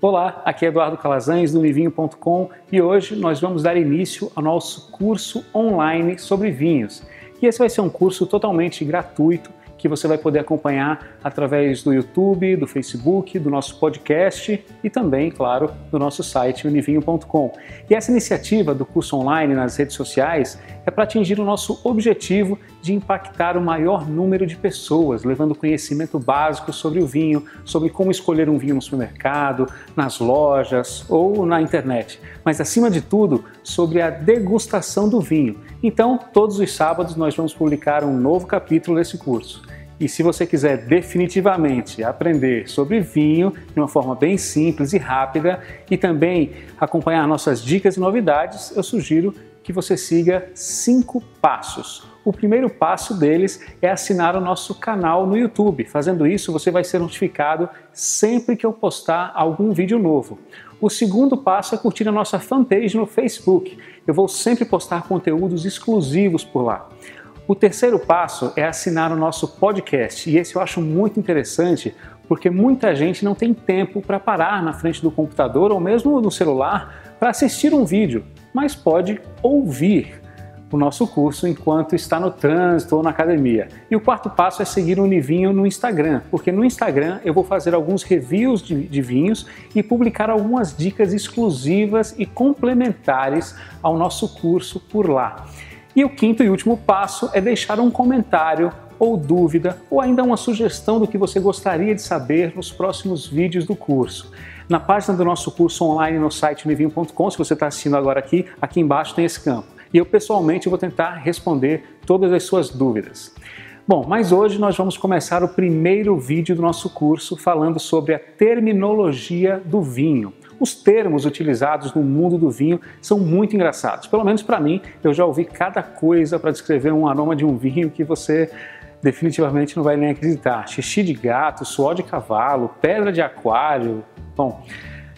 Olá, aqui é Eduardo Calazans do Univinho.com e hoje nós vamos dar início ao nosso curso online sobre vinhos. E esse vai ser um curso totalmente gratuito que você vai poder acompanhar através do YouTube, do Facebook, do nosso podcast e também, claro, do nosso site univinho.com. E essa iniciativa do curso online nas redes sociais é para atingir o nosso objetivo de impactar o maior número de pessoas, levando conhecimento básico sobre o vinho, sobre como escolher um vinho no supermercado, nas lojas ou na internet, mas acima de tudo, sobre a degustação do vinho. Então, todos os sábados nós vamos publicar um novo capítulo desse curso. E se você quiser definitivamente aprender sobre vinho de uma forma bem simples e rápida e também acompanhar nossas dicas e novidades, eu sugiro que você siga cinco passos. O primeiro passo deles é assinar o nosso canal no YouTube. Fazendo isso, você vai ser notificado sempre que eu postar algum vídeo novo. O segundo passo é curtir a nossa fanpage no Facebook. Eu vou sempre postar conteúdos exclusivos por lá. O terceiro passo é assinar o nosso podcast, e esse eu acho muito interessante porque muita gente não tem tempo para parar na frente do computador ou mesmo no celular para assistir um vídeo, mas pode ouvir o nosso curso enquanto está no trânsito ou na academia. E o quarto passo é seguir o Univinho no Instagram, porque no Instagram eu vou fazer alguns reviews de, de, vinhos e publicar algumas dicas exclusivas e complementares ao nosso curso por lá. E o quinto e último passo é deixar um comentário ou dúvida ou ainda uma sugestão do que você gostaria de saber nos próximos vídeos do curso. Na página do nosso curso online no site univinho.com, se você está assistindo agora aqui, aqui embaixo tem esse campo. E eu pessoalmente vou tentar responder todas as suas dúvidas. Bom, mas hoje nós vamos começar o primeiro vídeo do nosso curso falando sobre a terminologia do vinho. Os termos utilizados no mundo do vinho são muito engraçados. Pelo menos para mim, eu já ouvi cada coisa para descrever um aroma de um vinho que você definitivamente não vai nem acreditar. Xixi de gato, suor de cavalo, pedra de aquário. Bom,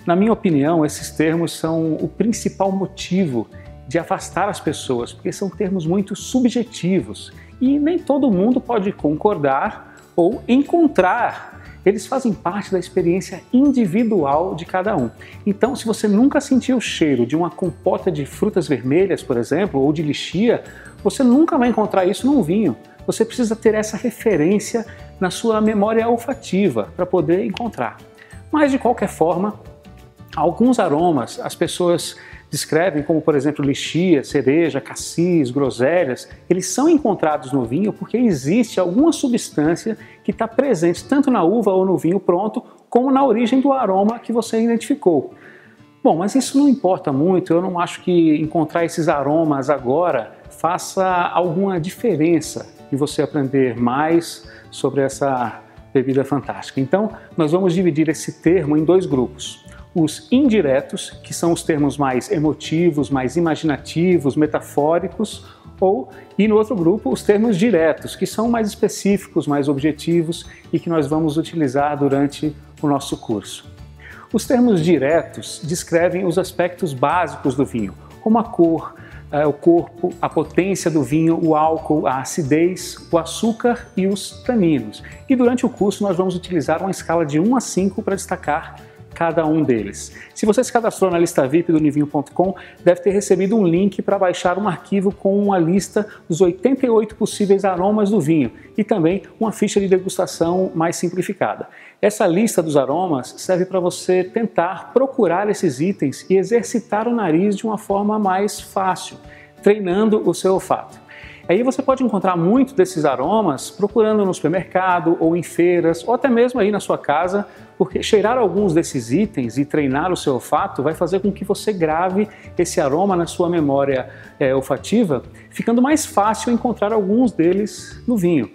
na minha opinião, esses termos são o principal motivo de afastar as pessoas, porque são termos muito subjetivos e nem todo mundo pode concordar ou encontrar eles fazem parte da experiência individual de cada um. Então, se você nunca sentiu o cheiro de uma compota de frutas vermelhas, por exemplo, ou de lixia, você nunca vai encontrar isso num vinho. Você precisa ter essa referência na sua memória olfativa para poder encontrar. Mas, de qualquer forma, alguns aromas as pessoas descrevem, como por exemplo lixia, cereja, cassis, groselhas, eles são encontrados no vinho porque existe alguma substância que está presente tanto na uva ou no vinho pronto, como na origem do aroma que você identificou. Bom, mas isso não importa muito, eu não acho que encontrar esses aromas agora faça alguma diferença em você aprender mais sobre essa bebida fantástica. Então, nós vamos dividir esse termo em dois grupos os indiretos, que são os termos mais emotivos, mais imaginativos, metafóricos, ou e no outro grupo os termos diretos, que são mais específicos, mais objetivos e que nós vamos utilizar durante o nosso curso. Os termos diretos descrevem os aspectos básicos do vinho, como a cor, o corpo, a potência do vinho, o álcool, a acidez, o açúcar e os taninos. E durante o curso nós vamos utilizar uma escala de 1 a 5 para destacar cada um deles. Se você se cadastrou na lista VIP do Nivinho.com, deve ter recebido um link para baixar um arquivo com uma lista dos 88 possíveis aromas do vinho e também uma ficha de degustação mais simplificada. Essa lista dos aromas serve para você tentar procurar esses itens e exercitar o nariz de uma forma mais fácil, treinando o seu olfato. Aí você pode encontrar muito desses aromas procurando no supermercado ou em feiras ou até mesmo aí na sua casa, porque cheirar alguns desses itens e treinar o seu olfato vai fazer com que você grave esse aroma na sua memória é, olfativa, ficando mais fácil encontrar alguns deles no vinho.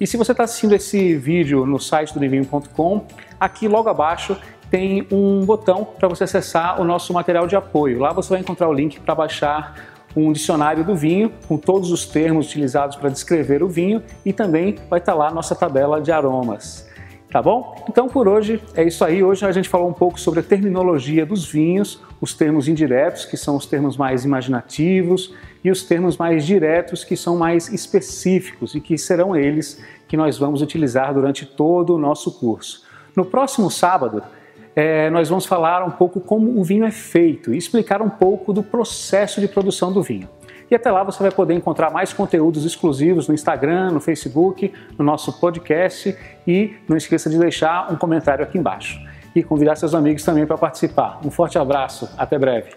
E se você está assistindo esse vídeo no site do Vinho.com, aqui logo abaixo tem um botão para você acessar o nosso material de apoio. Lá você vai encontrar o link para baixar um dicionário do vinho com todos os termos utilizados para descrever o vinho e também vai estar lá a nossa tabela de aromas. Tá bom? Então por hoje é isso aí. Hoje a gente falou um pouco sobre a terminologia dos vinhos, os termos indiretos, que são os termos mais imaginativos, e os termos mais diretos, que são mais específicos e que serão eles que nós vamos utilizar durante todo o nosso curso. No próximo sábado, é, nós vamos falar um pouco como o vinho é feito e explicar um pouco do processo de produção do vinho. E até lá você vai poder encontrar mais conteúdos exclusivos no Instagram, no Facebook, no nosso podcast e não esqueça de deixar um comentário aqui embaixo. E convidar seus amigos também para participar. Um forte abraço, até breve.